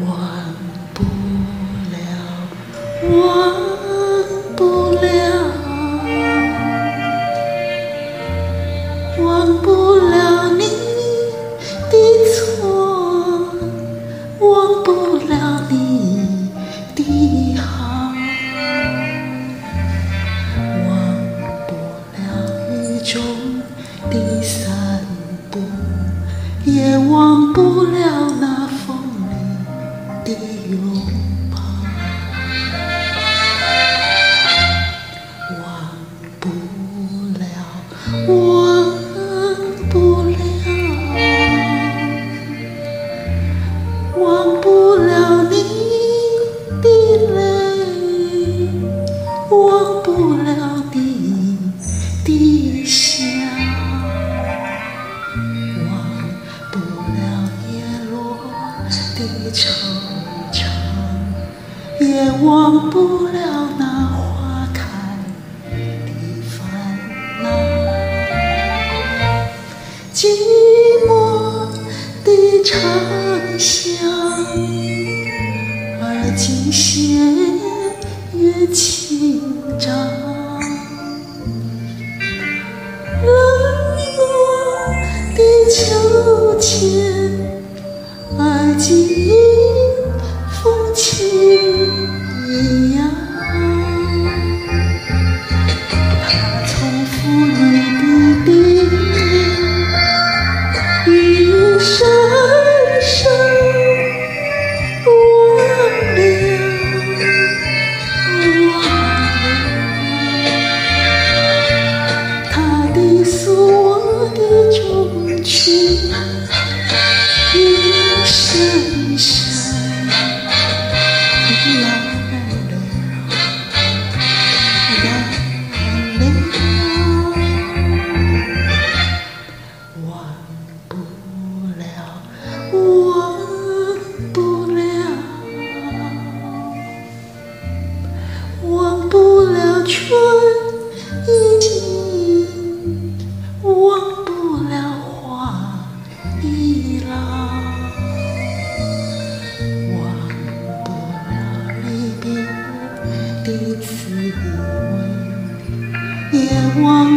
忘的拥抱，忘不了，忘不了，忘不了你的泪，忘不了也忘不了那花开的烦恼。寂寞的长巷，而今斜月清照，冷落的秋千。春已尽，忘不了花已老，忘不了的滋味，也忘。